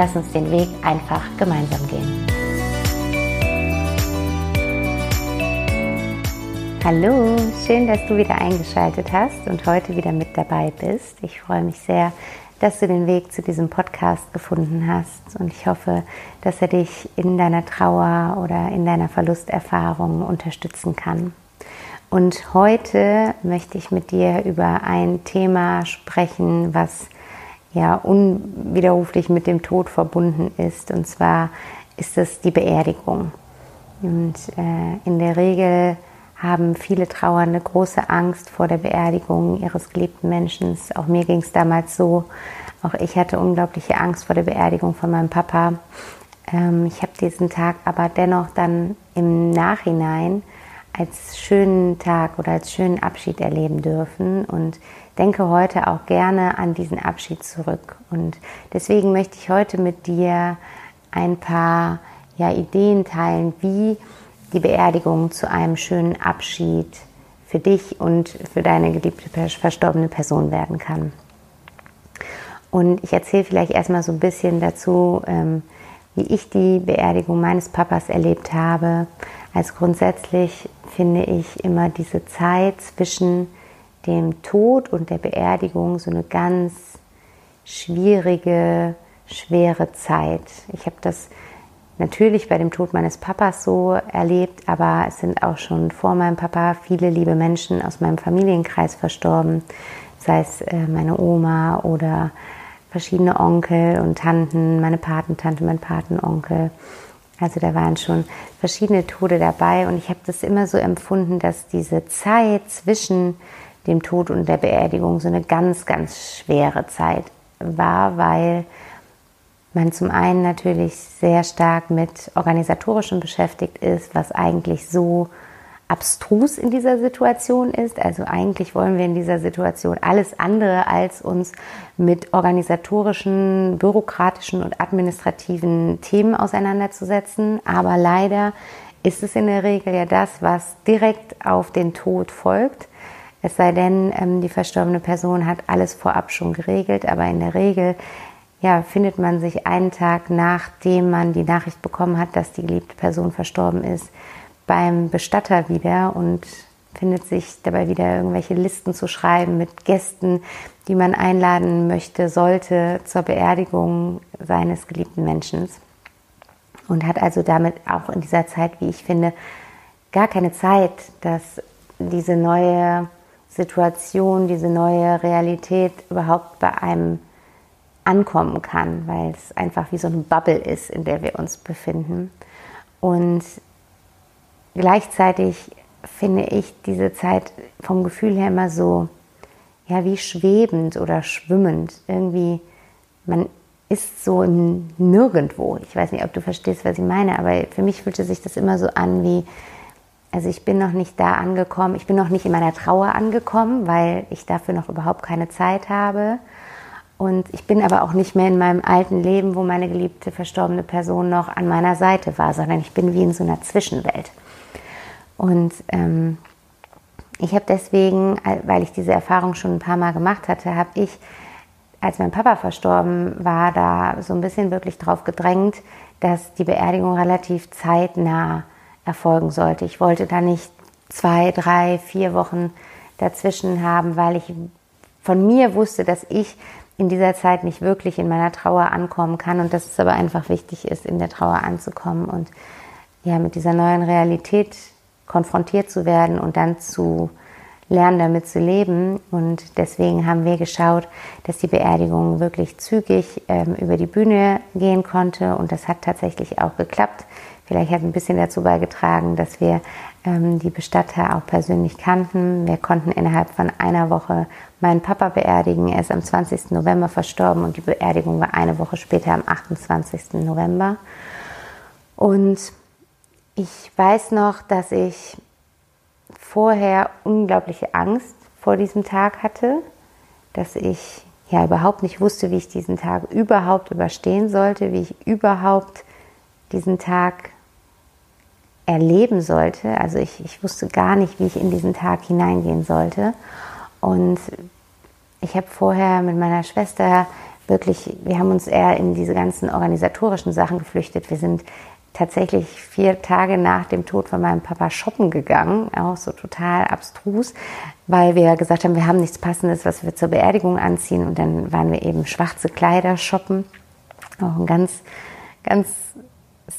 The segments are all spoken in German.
lass uns den Weg einfach gemeinsam gehen. Hallo, schön, dass du wieder eingeschaltet hast und heute wieder mit dabei bist. Ich freue mich sehr, dass du den Weg zu diesem Podcast gefunden hast und ich hoffe, dass er dich in deiner Trauer oder in deiner Verlusterfahrung unterstützen kann. Und heute möchte ich mit dir über ein Thema sprechen, was ja unwiderruflich mit dem Tod verbunden ist. Und zwar ist es die Beerdigung. Und äh, in der Regel haben viele Trauernde große Angst vor der Beerdigung ihres geliebten Menschen. Auch mir ging es damals so. Auch ich hatte unglaubliche Angst vor der Beerdigung von meinem Papa. Ähm, ich habe diesen Tag aber dennoch dann im Nachhinein als schönen Tag oder als schönen Abschied erleben dürfen und denke heute auch gerne an diesen Abschied zurück. Und deswegen möchte ich heute mit dir ein paar ja, Ideen teilen, wie die Beerdigung zu einem schönen Abschied für dich und für deine geliebte verstorbene Person werden kann. Und ich erzähle vielleicht erstmal so ein bisschen dazu, ähm, wie ich die Beerdigung meines Papas erlebt habe. Als grundsätzlich finde ich immer diese Zeit zwischen dem Tod und der Beerdigung so eine ganz schwierige, schwere Zeit. Ich habe das natürlich bei dem Tod meines Papas so erlebt, aber es sind auch schon vor meinem Papa viele liebe Menschen aus meinem Familienkreis verstorben, sei es äh, meine Oma oder verschiedene Onkel und Tanten, meine Patentante, mein Patenonkel. Also da waren schon verschiedene Tode dabei und ich habe das immer so empfunden, dass diese Zeit zwischen dem Tod und der Beerdigung so eine ganz, ganz schwere Zeit war, weil man zum einen natürlich sehr stark mit organisatorischem beschäftigt ist, was eigentlich so abstrus in dieser Situation ist. Also eigentlich wollen wir in dieser Situation alles andere als uns mit organisatorischen, bürokratischen und administrativen Themen auseinanderzusetzen. Aber leider ist es in der Regel ja das, was direkt auf den Tod folgt. Es sei denn, ähm, die verstorbene Person hat alles vorab schon geregelt, aber in der Regel ja, findet man sich einen Tag nachdem man die Nachricht bekommen hat, dass die geliebte Person verstorben ist, beim Bestatter wieder und findet sich dabei wieder irgendwelche Listen zu schreiben mit Gästen, die man einladen möchte, sollte zur Beerdigung seines geliebten Menschen. Und hat also damit auch in dieser Zeit, wie ich finde, gar keine Zeit, dass diese neue Situation, diese neue Realität überhaupt bei einem ankommen kann, weil es einfach wie so eine Bubble ist, in der wir uns befinden. Und gleichzeitig finde ich diese Zeit vom Gefühl her immer so, ja, wie schwebend oder schwimmend. Irgendwie, man ist so im Nirgendwo. Ich weiß nicht, ob du verstehst, was ich meine, aber für mich fühlte sich das immer so an wie, also ich bin noch nicht da angekommen, ich bin noch nicht in meiner Trauer angekommen, weil ich dafür noch überhaupt keine Zeit habe. Und ich bin aber auch nicht mehr in meinem alten Leben, wo meine geliebte verstorbene Person noch an meiner Seite war, sondern ich bin wie in so einer Zwischenwelt. Und ähm, ich habe deswegen, weil ich diese Erfahrung schon ein paar Mal gemacht hatte, habe ich, als mein Papa verstorben war, da so ein bisschen wirklich drauf gedrängt, dass die Beerdigung relativ zeitnah erfolgen sollte. Ich wollte da nicht zwei, drei, vier Wochen dazwischen haben, weil ich von mir wusste, dass ich in dieser Zeit nicht wirklich in meiner Trauer ankommen kann und dass es aber einfach wichtig ist, in der Trauer anzukommen und ja, mit dieser neuen Realität konfrontiert zu werden und dann zu lernen damit zu leben. Und deswegen haben wir geschaut, dass die Beerdigung wirklich zügig ähm, über die Bühne gehen konnte. Und das hat tatsächlich auch geklappt. Vielleicht hat ein bisschen dazu beigetragen, dass wir ähm, die Bestatter auch persönlich kannten. Wir konnten innerhalb von einer Woche meinen Papa beerdigen. Er ist am 20. November verstorben und die Beerdigung war eine Woche später am 28. November. Und ich weiß noch, dass ich vorher unglaubliche Angst vor diesem Tag hatte, dass ich ja überhaupt nicht wusste, wie ich diesen Tag überhaupt überstehen sollte, wie ich überhaupt diesen Tag erleben sollte. Also ich, ich wusste gar nicht, wie ich in diesen Tag hineingehen sollte. Und ich habe vorher mit meiner Schwester wirklich, wir haben uns eher in diese ganzen organisatorischen Sachen geflüchtet. Wir sind tatsächlich vier Tage nach dem Tod von meinem Papa shoppen gegangen, auch so total abstrus, weil wir gesagt haben, wir haben nichts Passendes, was wir zur Beerdigung anziehen. Und dann waren wir eben schwarze Kleider shoppen. Auch ein ganz, ganz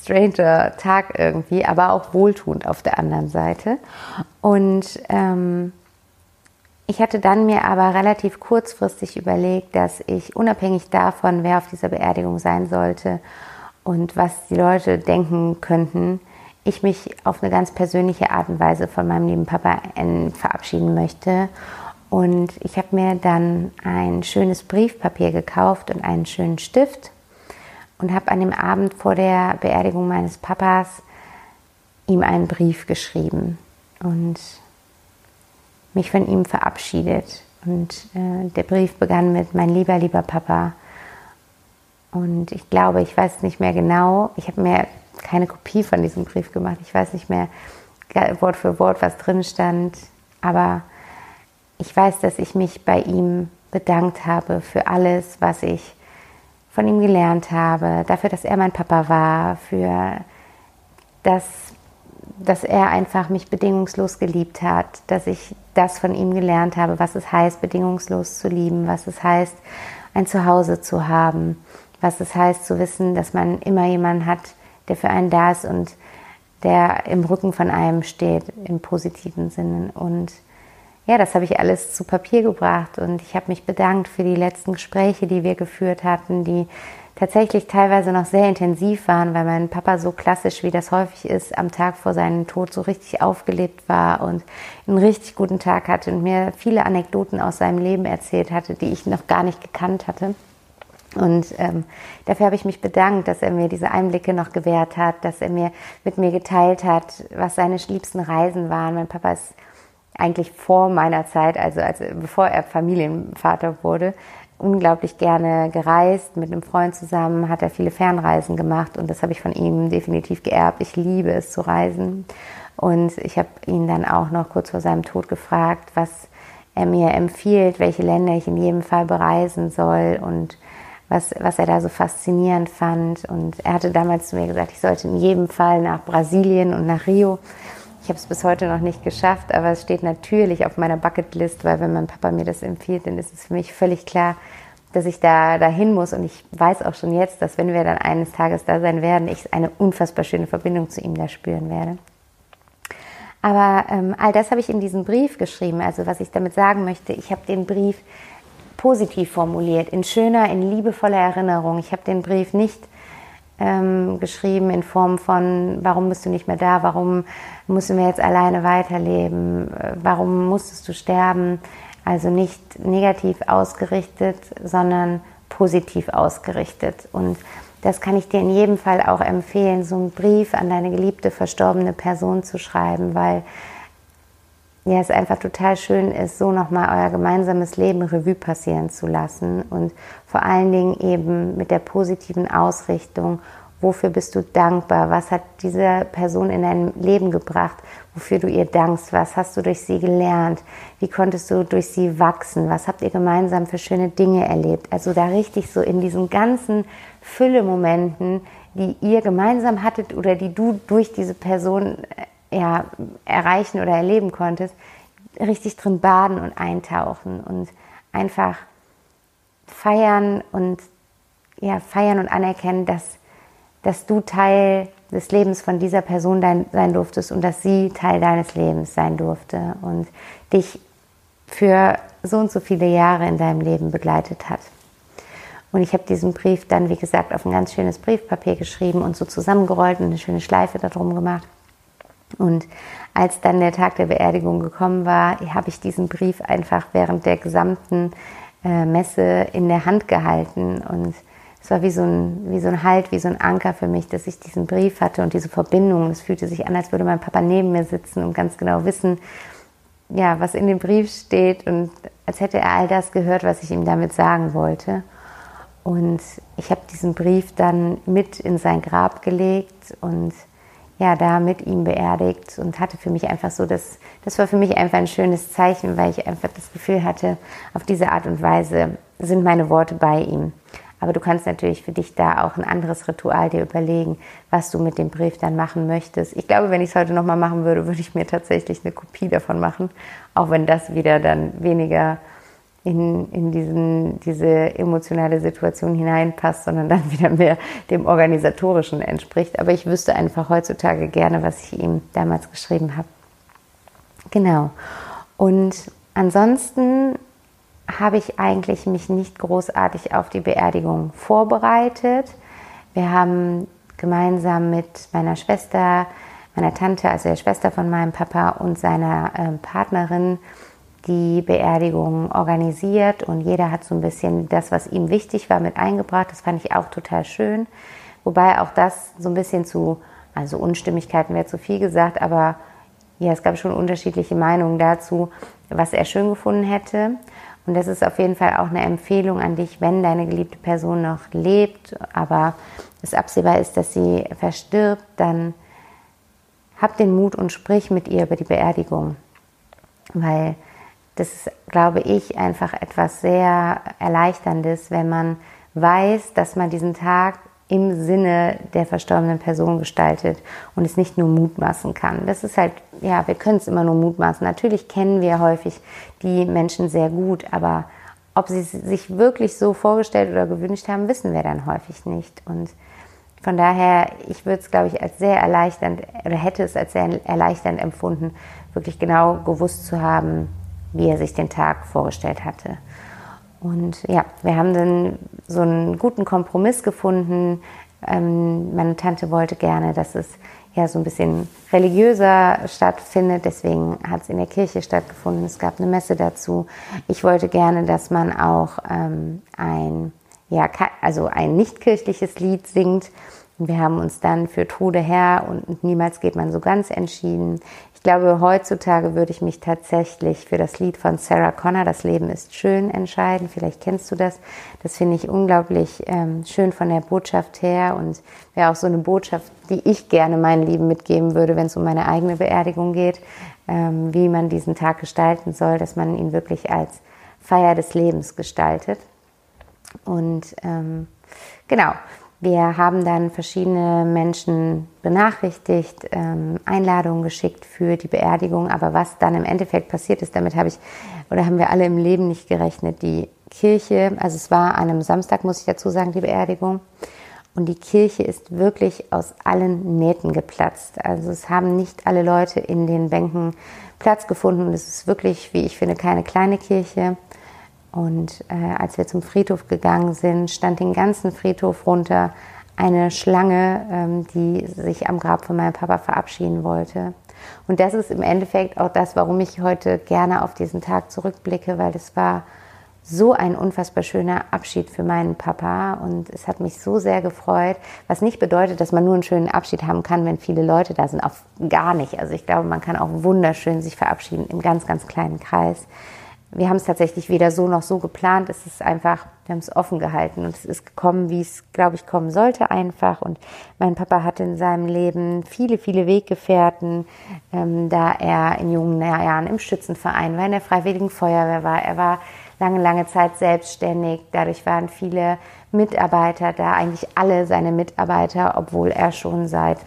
stranger Tag irgendwie, aber auch wohltuend auf der anderen Seite. Und ähm, ich hatte dann mir aber relativ kurzfristig überlegt, dass ich unabhängig davon, wer auf dieser Beerdigung sein sollte und was die Leute denken könnten, ich mich auf eine ganz persönliche Art und Weise von meinem lieben Papa verabschieden möchte. Und ich habe mir dann ein schönes Briefpapier gekauft und einen schönen Stift und habe an dem Abend vor der Beerdigung meines Papas ihm einen Brief geschrieben und mich von ihm verabschiedet. Und äh, der Brief begann mit Mein lieber, lieber Papa. Und ich glaube, ich weiß nicht mehr genau, ich habe mir keine Kopie von diesem Brief gemacht. Ich weiß nicht mehr Wort für Wort, was drin stand. Aber ich weiß, dass ich mich bei ihm bedankt habe für alles, was ich von ihm gelernt habe, dafür, dass er mein Papa war, für das, dass er einfach mich bedingungslos geliebt hat, dass ich das von ihm gelernt habe, was es heißt, bedingungslos zu lieben, was es heißt, ein Zuhause zu haben, was es heißt zu wissen, dass man immer jemanden hat, der für einen da ist und der im Rücken von einem steht, im positiven Sinne. Und ja, das habe ich alles zu Papier gebracht und ich habe mich bedankt für die letzten Gespräche, die wir geführt hatten, die tatsächlich teilweise noch sehr intensiv waren, weil mein Papa so klassisch, wie das häufig ist, am Tag vor seinem Tod so richtig aufgelebt war und einen richtig guten Tag hatte und mir viele Anekdoten aus seinem Leben erzählt hatte, die ich noch gar nicht gekannt hatte. Und ähm, dafür habe ich mich bedankt, dass er mir diese Einblicke noch gewährt hat, dass er mir mit mir geteilt hat, was seine liebsten Reisen waren. Mein Papa ist eigentlich vor meiner Zeit, also als, bevor er Familienvater wurde, unglaublich gerne gereist. Mit einem Freund zusammen hat er viele Fernreisen gemacht und das habe ich von ihm definitiv geerbt. Ich liebe es zu reisen. Und ich habe ihn dann auch noch kurz vor seinem Tod gefragt, was er mir empfiehlt, welche Länder ich in jedem Fall bereisen soll und was, was er da so faszinierend fand. Und er hatte damals zu mir gesagt, ich sollte in jedem Fall nach Brasilien und nach Rio. Ich habe es bis heute noch nicht geschafft, aber es steht natürlich auf meiner Bucketlist, weil wenn mein Papa mir das empfiehlt, dann ist es für mich völlig klar, dass ich da dahin muss. Und ich weiß auch schon jetzt, dass wenn wir dann eines Tages da sein werden, ich eine unfassbar schöne Verbindung zu ihm da spüren werde. Aber ähm, all das habe ich in diesem Brief geschrieben. Also was ich damit sagen möchte, ich habe den Brief positiv formuliert, in schöner, in liebevoller Erinnerung. Ich habe den Brief nicht ähm, geschrieben in Form von, warum bist du nicht mehr da, warum müssen wir jetzt alleine weiterleben, äh, warum musstest du sterben. Also nicht negativ ausgerichtet, sondern positiv ausgerichtet. Und das kann ich dir in jedem Fall auch empfehlen, so einen Brief an deine geliebte verstorbene Person zu schreiben, weil ja, es einfach total schön ist, so nochmal euer gemeinsames Leben Revue passieren zu lassen und vor allen Dingen eben mit der positiven Ausrichtung, wofür bist du dankbar, was hat diese Person in dein Leben gebracht, wofür du ihr dankst, was hast du durch sie gelernt, wie konntest du durch sie wachsen, was habt ihr gemeinsam für schöne Dinge erlebt. Also da richtig so in diesen ganzen Fülle-Momenten, die ihr gemeinsam hattet oder die du durch diese Person ja, erreichen oder erleben konntest, richtig drin baden und eintauchen und einfach feiern und ja, feiern und anerkennen, dass, dass du Teil des Lebens von dieser Person dein, sein durftest und dass sie Teil deines Lebens sein durfte und dich für so und so viele Jahre in deinem Leben begleitet hat. Und ich habe diesen Brief dann, wie gesagt, auf ein ganz schönes Briefpapier geschrieben und so zusammengerollt und eine schöne Schleife darum gemacht. Und als dann der Tag der Beerdigung gekommen war, habe ich diesen Brief einfach während der gesamten äh, Messe in der Hand gehalten. Und es war wie so, ein, wie so ein Halt, wie so ein Anker für mich, dass ich diesen Brief hatte und diese Verbindung. Es fühlte sich an, als würde mein Papa neben mir sitzen und ganz genau wissen, ja, was in dem Brief steht und als hätte er all das gehört, was ich ihm damit sagen wollte. Und ich habe diesen Brief dann mit in sein Grab gelegt und ja, da mit ihm beerdigt und hatte für mich einfach so, das, das war für mich einfach ein schönes Zeichen, weil ich einfach das Gefühl hatte, auf diese Art und Weise sind meine Worte bei ihm. Aber du kannst natürlich für dich da auch ein anderes Ritual dir überlegen, was du mit dem Brief dann machen möchtest. Ich glaube, wenn ich es heute nochmal machen würde, würde ich mir tatsächlich eine Kopie davon machen, auch wenn das wieder dann weniger in, in diesen, diese emotionale Situation hineinpasst, sondern dann wieder mehr dem Organisatorischen entspricht. Aber ich wüsste einfach heutzutage gerne, was ich ihm damals geschrieben habe. Genau. Und ansonsten habe ich eigentlich mich nicht großartig auf die Beerdigung vorbereitet. Wir haben gemeinsam mit meiner Schwester, meiner Tante, also der Schwester von meinem Papa und seiner äh, Partnerin, die Beerdigung organisiert und jeder hat so ein bisschen das, was ihm wichtig war, mit eingebracht. Das fand ich auch total schön. Wobei auch das so ein bisschen zu, also Unstimmigkeiten wäre zu viel gesagt, aber ja, es gab schon unterschiedliche Meinungen dazu, was er schön gefunden hätte. Und das ist auf jeden Fall auch eine Empfehlung an dich, wenn deine geliebte Person noch lebt, aber es absehbar ist, dass sie verstirbt, dann hab den Mut und sprich mit ihr über die Beerdigung. Weil das ist, glaube ich, einfach etwas sehr Erleichterndes, wenn man weiß, dass man diesen Tag im Sinne der verstorbenen Person gestaltet und es nicht nur mutmaßen kann. Das ist halt, ja, wir können es immer nur mutmaßen. Natürlich kennen wir häufig die Menschen sehr gut, aber ob sie es sich wirklich so vorgestellt oder gewünscht haben, wissen wir dann häufig nicht. Und von daher, ich würde es, glaube ich, als sehr erleichternd oder hätte es als sehr erleichternd empfunden, wirklich genau gewusst zu haben, wie er sich den Tag vorgestellt hatte. Und ja, wir haben dann so einen guten Kompromiss gefunden. Ähm, meine Tante wollte gerne, dass es ja so ein bisschen religiöser stattfindet. Deswegen hat es in der Kirche stattgefunden. Es gab eine Messe dazu. Ich wollte gerne, dass man auch ähm, ein, ja, also ein nicht kirchliches Lied singt. Wir haben uns dann für Tode her und niemals geht man so ganz entschieden. Ich glaube, heutzutage würde ich mich tatsächlich für das Lied von Sarah Connor, Das Leben ist schön, entscheiden. Vielleicht kennst du das. Das finde ich unglaublich ähm, schön von der Botschaft her und wäre auch so eine Botschaft, die ich gerne meinen Lieben mitgeben würde, wenn es um meine eigene Beerdigung geht, ähm, wie man diesen Tag gestalten soll, dass man ihn wirklich als Feier des Lebens gestaltet. Und ähm, genau, wir haben dann verschiedene Menschen benachrichtigt, ähm, Einladungen geschickt für die Beerdigung. Aber was dann im Endeffekt passiert ist, damit habe ich oder haben wir alle im Leben nicht gerechnet. Die Kirche, also es war an einem Samstag, muss ich dazu sagen, die Beerdigung. Und die Kirche ist wirklich aus allen Nähten geplatzt. Also es haben nicht alle Leute in den Bänken Platz gefunden. Und es ist wirklich, wie ich finde, keine kleine Kirche. Und äh, als wir zum Friedhof gegangen sind, stand den ganzen Friedhof runter. Eine Schlange, ähm, die sich am Grab von meinem Papa verabschieden wollte. Und das ist im Endeffekt auch das, warum ich heute gerne auf diesen Tag zurückblicke, weil es war so ein unfassbar schöner Abschied für meinen Papa. Und es hat mich so sehr gefreut, was nicht bedeutet, dass man nur einen schönen Abschied haben kann, wenn viele Leute da sind, auf gar nicht. Also ich glaube, man kann auch wunderschön sich verabschieden im ganz, ganz kleinen Kreis wir haben es tatsächlich weder so noch so geplant. Es ist einfach, wir haben es offen gehalten und es ist gekommen, wie es, glaube ich, kommen sollte einfach. Und mein Papa hatte in seinem Leben viele, viele Weggefährten, ähm, da er in jungen Jahren im Schützenverein war, in der Freiwilligen Feuerwehr war. Er war lange, lange Zeit selbstständig. Dadurch waren viele Mitarbeiter da, eigentlich alle seine Mitarbeiter, obwohl er schon seit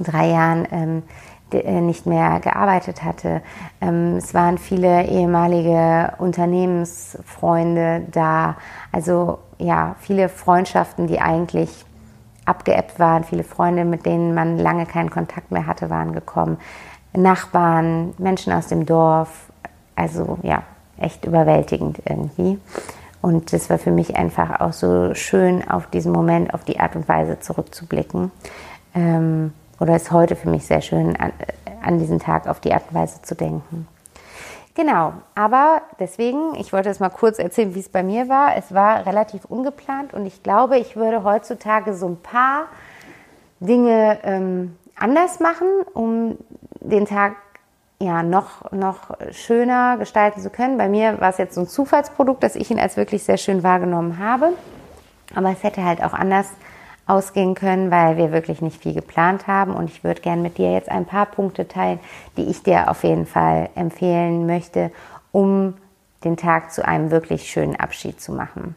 drei Jahren ähm, äh, nicht mehr gearbeitet hatte. Ähm, es waren viele ehemalige Unternehmensfreunde da. Also ja, viele Freundschaften, die eigentlich abgeebbt waren. Viele Freunde, mit denen man lange keinen Kontakt mehr hatte, waren gekommen. Nachbarn, Menschen aus dem Dorf. Also ja, echt überwältigend irgendwie. Und das war für mich einfach auch so schön, auf diesen Moment, auf die Art und Weise zurückzublicken. Ähm, oder ist heute für mich sehr schön, an, an diesen Tag auf die Art und Weise zu denken. Genau, aber deswegen, ich wollte es mal kurz erzählen, wie es bei mir war. Es war relativ ungeplant und ich glaube, ich würde heutzutage so ein paar Dinge ähm, anders machen, um den Tag ja noch, noch schöner gestalten zu können. Bei mir war es jetzt so ein Zufallsprodukt, dass ich ihn als wirklich sehr schön wahrgenommen habe. Aber es hätte halt auch anders ausgehen können, weil wir wirklich nicht viel geplant haben. Und ich würde gerne mit dir jetzt ein paar Punkte teilen, die ich dir auf jeden Fall empfehlen möchte, um den Tag zu einem wirklich schönen Abschied zu machen.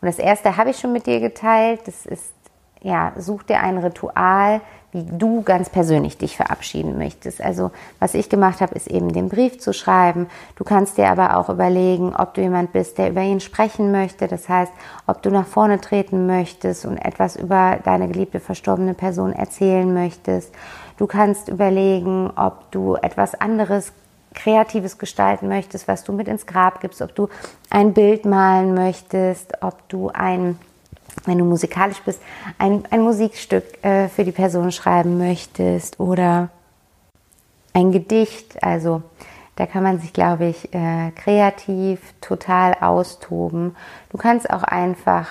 Und das erste habe ich schon mit dir geteilt. Das ist, ja, such dir ein Ritual, wie du ganz persönlich dich verabschieden möchtest. Also was ich gemacht habe, ist eben den Brief zu schreiben. Du kannst dir aber auch überlegen, ob du jemand bist, der über ihn sprechen möchte. Das heißt, ob du nach vorne treten möchtest und etwas über deine geliebte verstorbene Person erzählen möchtest. Du kannst überlegen, ob du etwas anderes Kreatives gestalten möchtest, was du mit ins Grab gibst, ob du ein Bild malen möchtest, ob du ein wenn du musikalisch bist, ein, ein Musikstück äh, für die Person schreiben möchtest oder ein Gedicht. Also da kann man sich, glaube ich, äh, kreativ total austoben. Du kannst auch einfach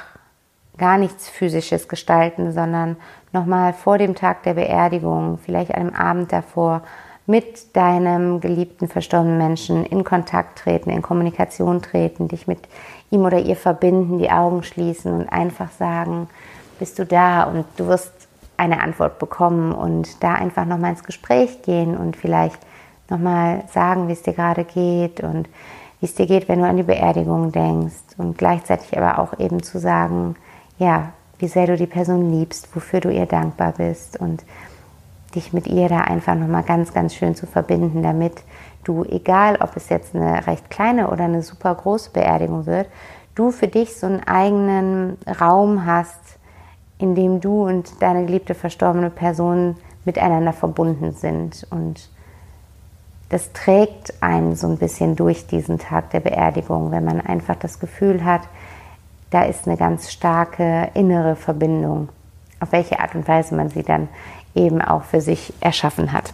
gar nichts Physisches gestalten, sondern nochmal vor dem Tag der Beerdigung, vielleicht einem Abend davor, mit deinem geliebten verstorbenen Menschen in Kontakt treten, in Kommunikation treten, dich mit ihm oder ihr verbinden, die Augen schließen und einfach sagen, bist du da? Und du wirst eine Antwort bekommen und da einfach nochmal ins Gespräch gehen und vielleicht nochmal sagen, wie es dir gerade geht und wie es dir geht, wenn du an die Beerdigung denkst. Und gleichzeitig aber auch eben zu sagen, ja, wie sehr du die Person liebst, wofür du ihr dankbar bist und dich mit ihr da einfach nochmal ganz, ganz schön zu verbinden, damit du, egal ob es jetzt eine recht kleine oder eine super große Beerdigung wird, du für dich so einen eigenen Raum hast, in dem du und deine geliebte verstorbene Person miteinander verbunden sind. Und das trägt einen so ein bisschen durch diesen Tag der Beerdigung, wenn man einfach das Gefühl hat, da ist eine ganz starke innere Verbindung, auf welche Art und Weise man sie dann eben auch für sich erschaffen hat.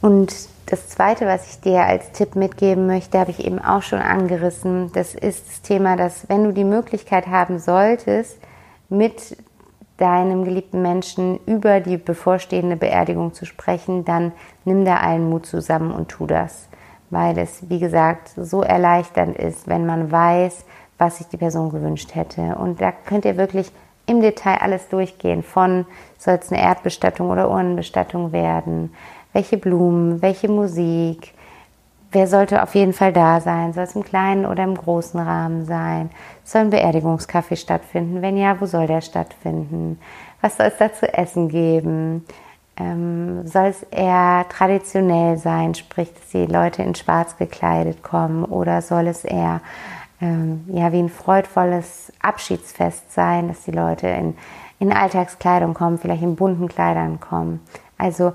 Und das Zweite, was ich dir als Tipp mitgeben möchte, habe ich eben auch schon angerissen. Das ist das Thema, dass wenn du die Möglichkeit haben solltest, mit deinem geliebten Menschen über die bevorstehende Beerdigung zu sprechen, dann nimm da allen Mut zusammen und tu das. Weil es, wie gesagt, so erleichternd ist, wenn man weiß, was sich die Person gewünscht hätte. Und da könnt ihr wirklich im Detail alles durchgehen. Von soll es eine Erdbestattung oder Urnenbestattung werden? welche Blumen, welche Musik, wer sollte auf jeden Fall da sein, soll es im kleinen oder im großen Rahmen sein, soll ein Beerdigungskaffee stattfinden, wenn ja, wo soll der stattfinden, was soll es da zu essen geben, ähm, soll es eher traditionell sein, sprich, dass die Leute in schwarz gekleidet kommen oder soll es eher ähm, ja, wie ein freudvolles Abschiedsfest sein, dass die Leute in, in Alltagskleidung kommen, vielleicht in bunten Kleidern kommen. Also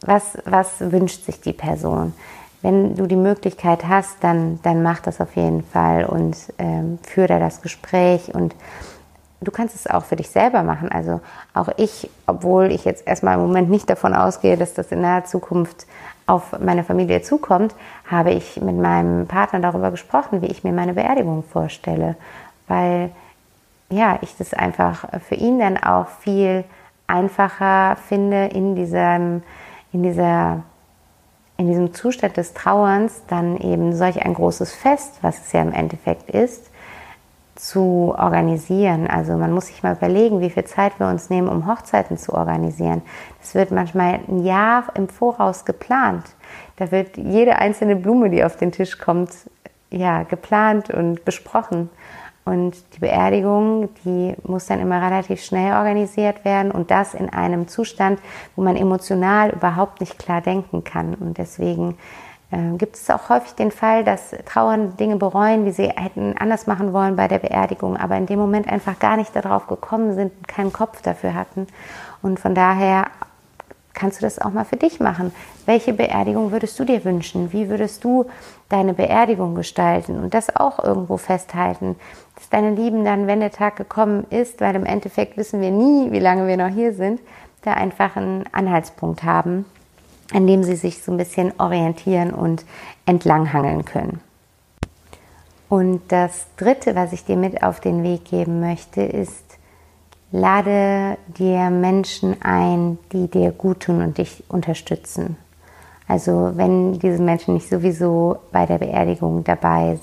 was, was wünscht sich die Person? Wenn du die Möglichkeit hast, dann, dann mach das auf jeden Fall und ähm, führe da das Gespräch und du kannst es auch für dich selber machen. Also auch ich, obwohl ich jetzt erstmal im Moment nicht davon ausgehe, dass das in naher Zukunft auf meine Familie zukommt, habe ich mit meinem Partner darüber gesprochen, wie ich mir meine Beerdigung vorstelle, weil ja, ich das einfach für ihn dann auch viel einfacher finde in diesem in, dieser, in diesem Zustand des Trauerns dann eben solch ein großes Fest, was es ja im Endeffekt ist, zu organisieren. Also man muss sich mal überlegen, wie viel Zeit wir uns nehmen, um Hochzeiten zu organisieren. Das wird manchmal ein Jahr im Voraus geplant. Da wird jede einzelne Blume, die auf den Tisch kommt, ja, geplant und besprochen. Und die Beerdigung, die muss dann immer relativ schnell organisiert werden und das in einem Zustand, wo man emotional überhaupt nicht klar denken kann. Und deswegen gibt es auch häufig den Fall, dass Trauernde Dinge bereuen, die sie hätten anders machen wollen bei der Beerdigung, aber in dem Moment einfach gar nicht darauf gekommen sind und keinen Kopf dafür hatten. Und von daher kannst du das auch mal für dich machen. Welche Beerdigung würdest du dir wünschen? Wie würdest du deine Beerdigung gestalten? Und das auch irgendwo festhalten, dass deine Lieben dann, wenn der Tag gekommen ist, weil im Endeffekt wissen wir nie, wie lange wir noch hier sind, da einfach einen Anhaltspunkt haben, an dem sie sich so ein bisschen orientieren und entlanghangeln können. Und das Dritte, was ich dir mit auf den Weg geben möchte, ist, lade dir Menschen ein, die dir gut tun und dich unterstützen. Also wenn diese Menschen nicht sowieso bei der Beerdigung dabei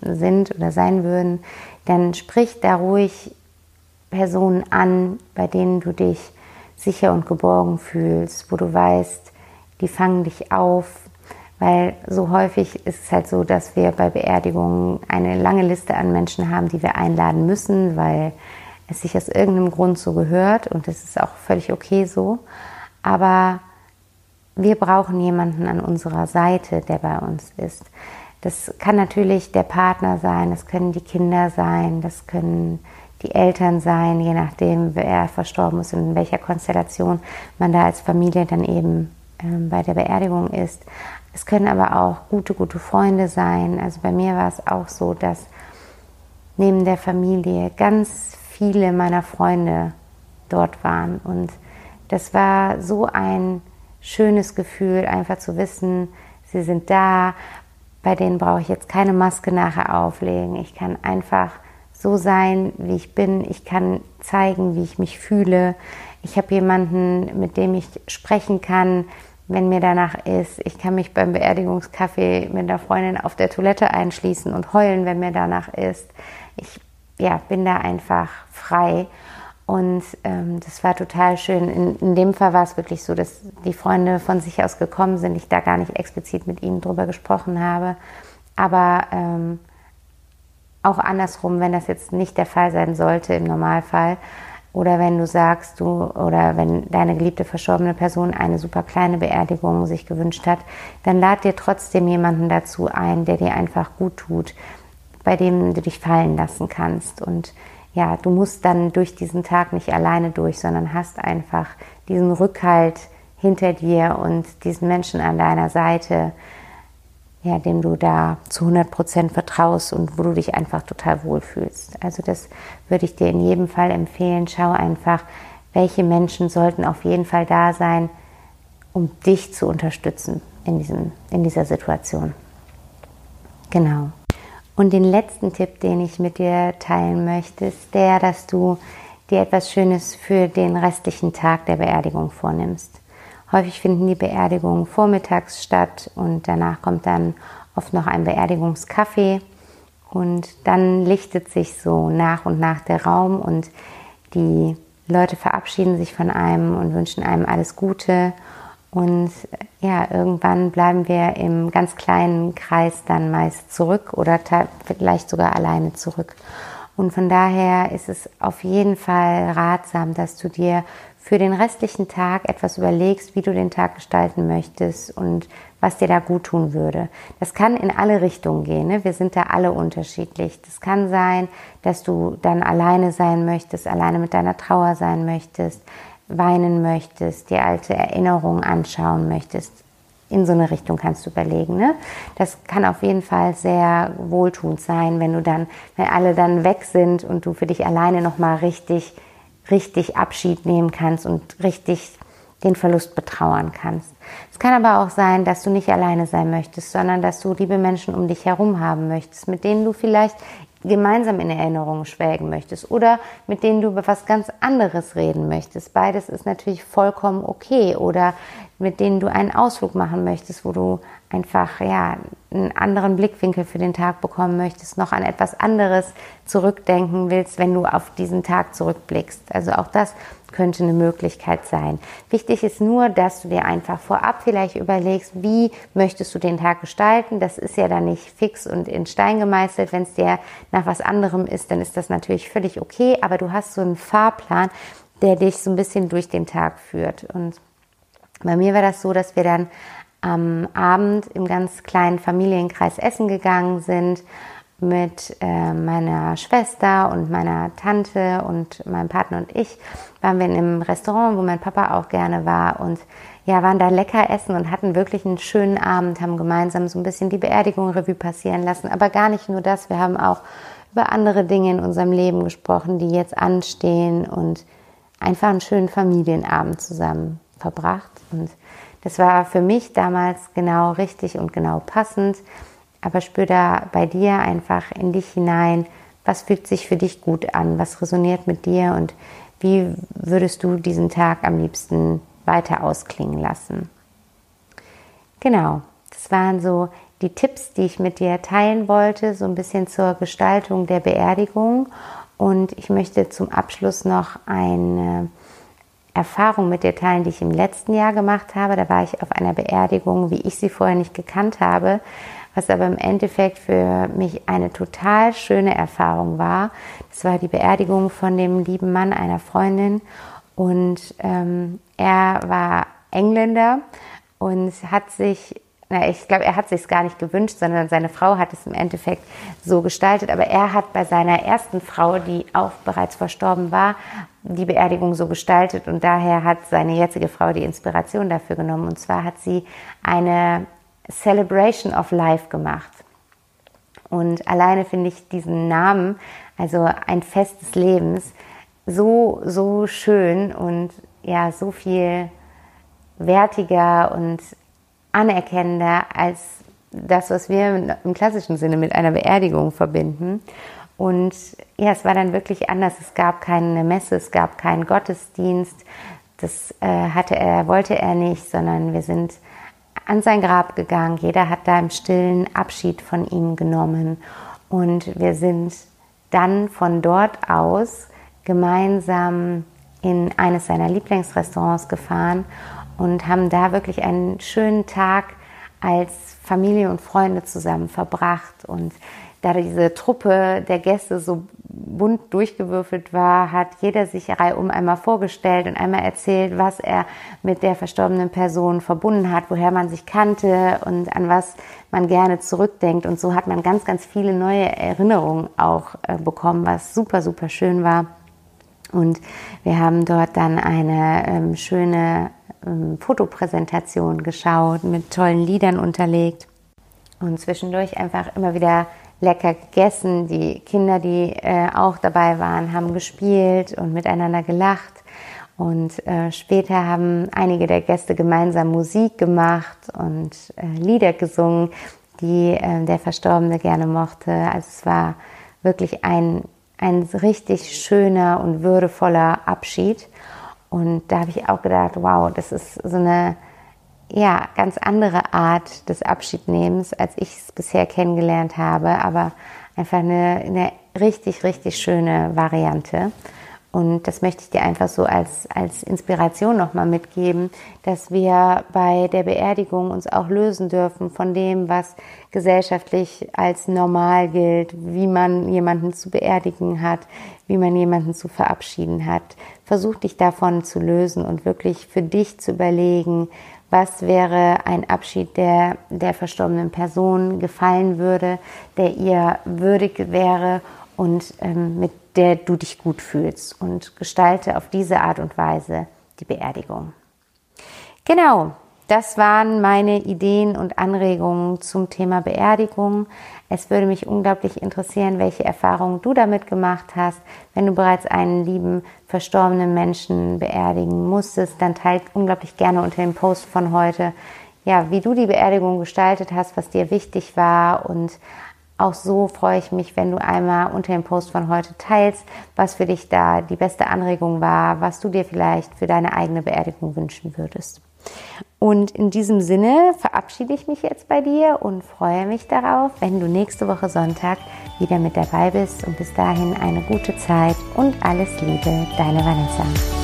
sind oder sein würden, dann sprich da ruhig Personen an, bei denen du dich sicher und geborgen fühlst, wo du weißt, die fangen dich auf, weil so häufig ist es halt so, dass wir bei Beerdigungen eine lange Liste an Menschen haben, die wir einladen müssen, weil es sich aus irgendeinem Grund so gehört und das ist auch völlig okay so. Aber wir brauchen jemanden an unserer Seite, der bei uns ist. Das kann natürlich der Partner sein, das können die Kinder sein, das können die Eltern sein, je nachdem, wer verstorben ist und in welcher Konstellation man da als Familie dann eben bei der Beerdigung ist. Es können aber auch gute, gute Freunde sein. Also bei mir war es auch so, dass neben der Familie ganz viele meiner Freunde dort waren. Und das war so ein schönes Gefühl, einfach zu wissen, sie sind da. Bei denen brauche ich jetzt keine Maske nachher auflegen. Ich kann einfach so sein, wie ich bin. Ich kann zeigen, wie ich mich fühle. Ich habe jemanden, mit dem ich sprechen kann, wenn mir danach ist. Ich kann mich beim Beerdigungskaffee mit einer Freundin auf der Toilette einschließen und heulen, wenn mir danach ist. Ich ja, bin da einfach frei. Und ähm, das war total schön. In, in dem Fall war es wirklich so, dass die Freunde von sich aus gekommen sind, ich da gar nicht explizit mit ihnen drüber gesprochen habe. Aber ähm, auch andersrum, wenn das jetzt nicht der Fall sein sollte im Normalfall, oder wenn du sagst, du oder wenn deine geliebte verstorbene Person eine super kleine Beerdigung sich gewünscht hat, dann lad dir trotzdem jemanden dazu ein, der dir einfach gut tut, bei dem du dich fallen lassen kannst. Und ja, du musst dann durch diesen Tag nicht alleine durch, sondern hast einfach diesen Rückhalt hinter dir und diesen Menschen an deiner Seite, ja, dem du da zu 100 Prozent vertraust und wo du dich einfach total wohlfühlst. Also das würde ich dir in jedem Fall empfehlen. Schau einfach, welche Menschen sollten auf jeden Fall da sein, um dich zu unterstützen in, diesem, in dieser Situation. Genau. Und den letzten Tipp, den ich mit dir teilen möchte, ist der, dass du dir etwas Schönes für den restlichen Tag der Beerdigung vornimmst. Häufig finden die Beerdigungen vormittags statt und danach kommt dann oft noch ein Beerdigungskaffee und dann lichtet sich so nach und nach der Raum und die Leute verabschieden sich von einem und wünschen einem alles Gute und ja, irgendwann bleiben wir im ganz kleinen Kreis dann meist zurück oder vielleicht sogar alleine zurück. Und von daher ist es auf jeden Fall ratsam, dass du dir für den restlichen Tag etwas überlegst, wie du den Tag gestalten möchtest und was dir da gut tun würde. Das kann in alle Richtungen gehen. Ne? Wir sind da alle unterschiedlich. Das kann sein, dass du dann alleine sein möchtest, alleine mit deiner Trauer sein möchtest, weinen möchtest, dir alte Erinnerungen anschauen möchtest. In so eine Richtung kannst du überlegen. Ne? Das kann auf jeden Fall sehr wohltuend sein, wenn du dann, wenn alle dann weg sind und du für dich alleine nochmal richtig richtig Abschied nehmen kannst und richtig den Verlust betrauern kannst. Es kann aber auch sein, dass du nicht alleine sein möchtest, sondern dass du liebe Menschen um dich herum haben möchtest, mit denen du vielleicht gemeinsam in Erinnerungen schwelgen möchtest oder mit denen du über was ganz anderes reden möchtest. Beides ist natürlich vollkommen okay oder mit denen du einen Ausflug machen möchtest, wo du einfach ja einen anderen Blickwinkel für den Tag bekommen möchtest, noch an etwas anderes zurückdenken willst, wenn du auf diesen Tag zurückblickst. Also auch das könnte eine Möglichkeit sein. Wichtig ist nur, dass du dir einfach vorab vielleicht überlegst, wie möchtest du den Tag gestalten. Das ist ja dann nicht fix und in Stein gemeißelt. Wenn es dir nach was anderem ist, dann ist das natürlich völlig okay. Aber du hast so einen Fahrplan, der dich so ein bisschen durch den Tag führt. Und bei mir war das so, dass wir dann am Abend im ganz kleinen Familienkreis essen gegangen sind mit äh, meiner Schwester und meiner Tante und meinem Partner und ich waren wir in einem Restaurant, wo mein Papa auch gerne war und ja, waren da lecker essen und hatten wirklich einen schönen Abend, haben gemeinsam so ein bisschen die Beerdigung Revue passieren lassen. Aber gar nicht nur das, wir haben auch über andere Dinge in unserem Leben gesprochen, die jetzt anstehen und einfach einen schönen Familienabend zusammen verbracht. Und das war für mich damals genau richtig und genau passend. Aber spür da bei dir einfach in dich hinein, was fühlt sich für dich gut an, was resoniert mit dir und wie würdest du diesen Tag am liebsten weiter ausklingen lassen. Genau, das waren so die Tipps, die ich mit dir teilen wollte, so ein bisschen zur Gestaltung der Beerdigung. Und ich möchte zum Abschluss noch eine Erfahrung mit dir teilen, die ich im letzten Jahr gemacht habe. Da war ich auf einer Beerdigung, wie ich sie vorher nicht gekannt habe, was aber im Endeffekt für mich eine total schöne Erfahrung war. Das war die Beerdigung von dem lieben Mann einer Freundin und ähm, er war Engländer und hat sich, na, ich glaube, er hat sich gar nicht gewünscht, sondern seine Frau hat es im Endeffekt so gestaltet. Aber er hat bei seiner ersten Frau, die auch bereits verstorben war, die Beerdigung so gestaltet und daher hat seine jetzige Frau die Inspiration dafür genommen. Und zwar hat sie eine Celebration of Life gemacht. Und alleine finde ich diesen Namen, also ein Fest des Lebens, so, so schön und ja, so viel wertiger und anerkennender als das, was wir im klassischen Sinne mit einer Beerdigung verbinden. Und ja, es war dann wirklich anders. Es gab keine Messe, es gab keinen Gottesdienst. Das äh, hatte er, wollte er nicht, sondern wir sind an sein Grab gegangen. Jeder hat da im Stillen Abschied von ihm genommen. Und wir sind dann von dort aus gemeinsam in eines seiner Lieblingsrestaurants gefahren und haben da wirklich einen schönen Tag als Familie und Freunde zusammen verbracht. Und da diese Truppe der Gäste so bunt durchgewürfelt war, hat jeder sich reihum einmal vorgestellt und einmal erzählt, was er mit der verstorbenen Person verbunden hat, woher man sich kannte und an was man gerne zurückdenkt. Und so hat man ganz, ganz viele neue Erinnerungen auch äh, bekommen, was super, super schön war. Und wir haben dort dann eine ähm, schöne ähm, Fotopräsentation geschaut, mit tollen Liedern unterlegt und zwischendurch einfach immer wieder lecker gegessen. Die Kinder, die äh, auch dabei waren, haben gespielt und miteinander gelacht. Und äh, später haben einige der Gäste gemeinsam Musik gemacht und äh, Lieder gesungen, die äh, der Verstorbene gerne mochte. Also es war wirklich ein ein richtig schöner und würdevoller Abschied. Und da habe ich auch gedacht, wow, das ist so eine ja, ganz andere Art des Abschiednehmens, als ich es bisher kennengelernt habe, aber einfach eine, eine richtig, richtig schöne Variante. Und das möchte ich dir einfach so als, als Inspiration nochmal mitgeben, dass wir bei der Beerdigung uns auch lösen dürfen von dem, was gesellschaftlich als normal gilt, wie man jemanden zu beerdigen hat, wie man jemanden zu verabschieden hat. Versuch dich davon zu lösen und wirklich für dich zu überlegen, was wäre ein Abschied, der der verstorbenen Person gefallen würde, der ihr würdig wäre und ähm, mit der du dich gut fühlst und gestalte auf diese Art und Weise die Beerdigung. Genau, das waren meine Ideen und Anregungen zum Thema Beerdigung. Es würde mich unglaublich interessieren, welche Erfahrungen du damit gemacht hast. Wenn du bereits einen lieben verstorbenen Menschen beerdigen musstest, dann teilt unglaublich gerne unter dem Post von heute, ja, wie du die Beerdigung gestaltet hast, was dir wichtig war und auch so freue ich mich, wenn du einmal unter dem Post von heute teilst, was für dich da die beste Anregung war, was du dir vielleicht für deine eigene Beerdigung wünschen würdest. Und in diesem Sinne verabschiede ich mich jetzt bei dir und freue mich darauf, wenn du nächste Woche Sonntag wieder mit dabei bist. Und bis dahin eine gute Zeit und alles Liebe, deine Vanessa.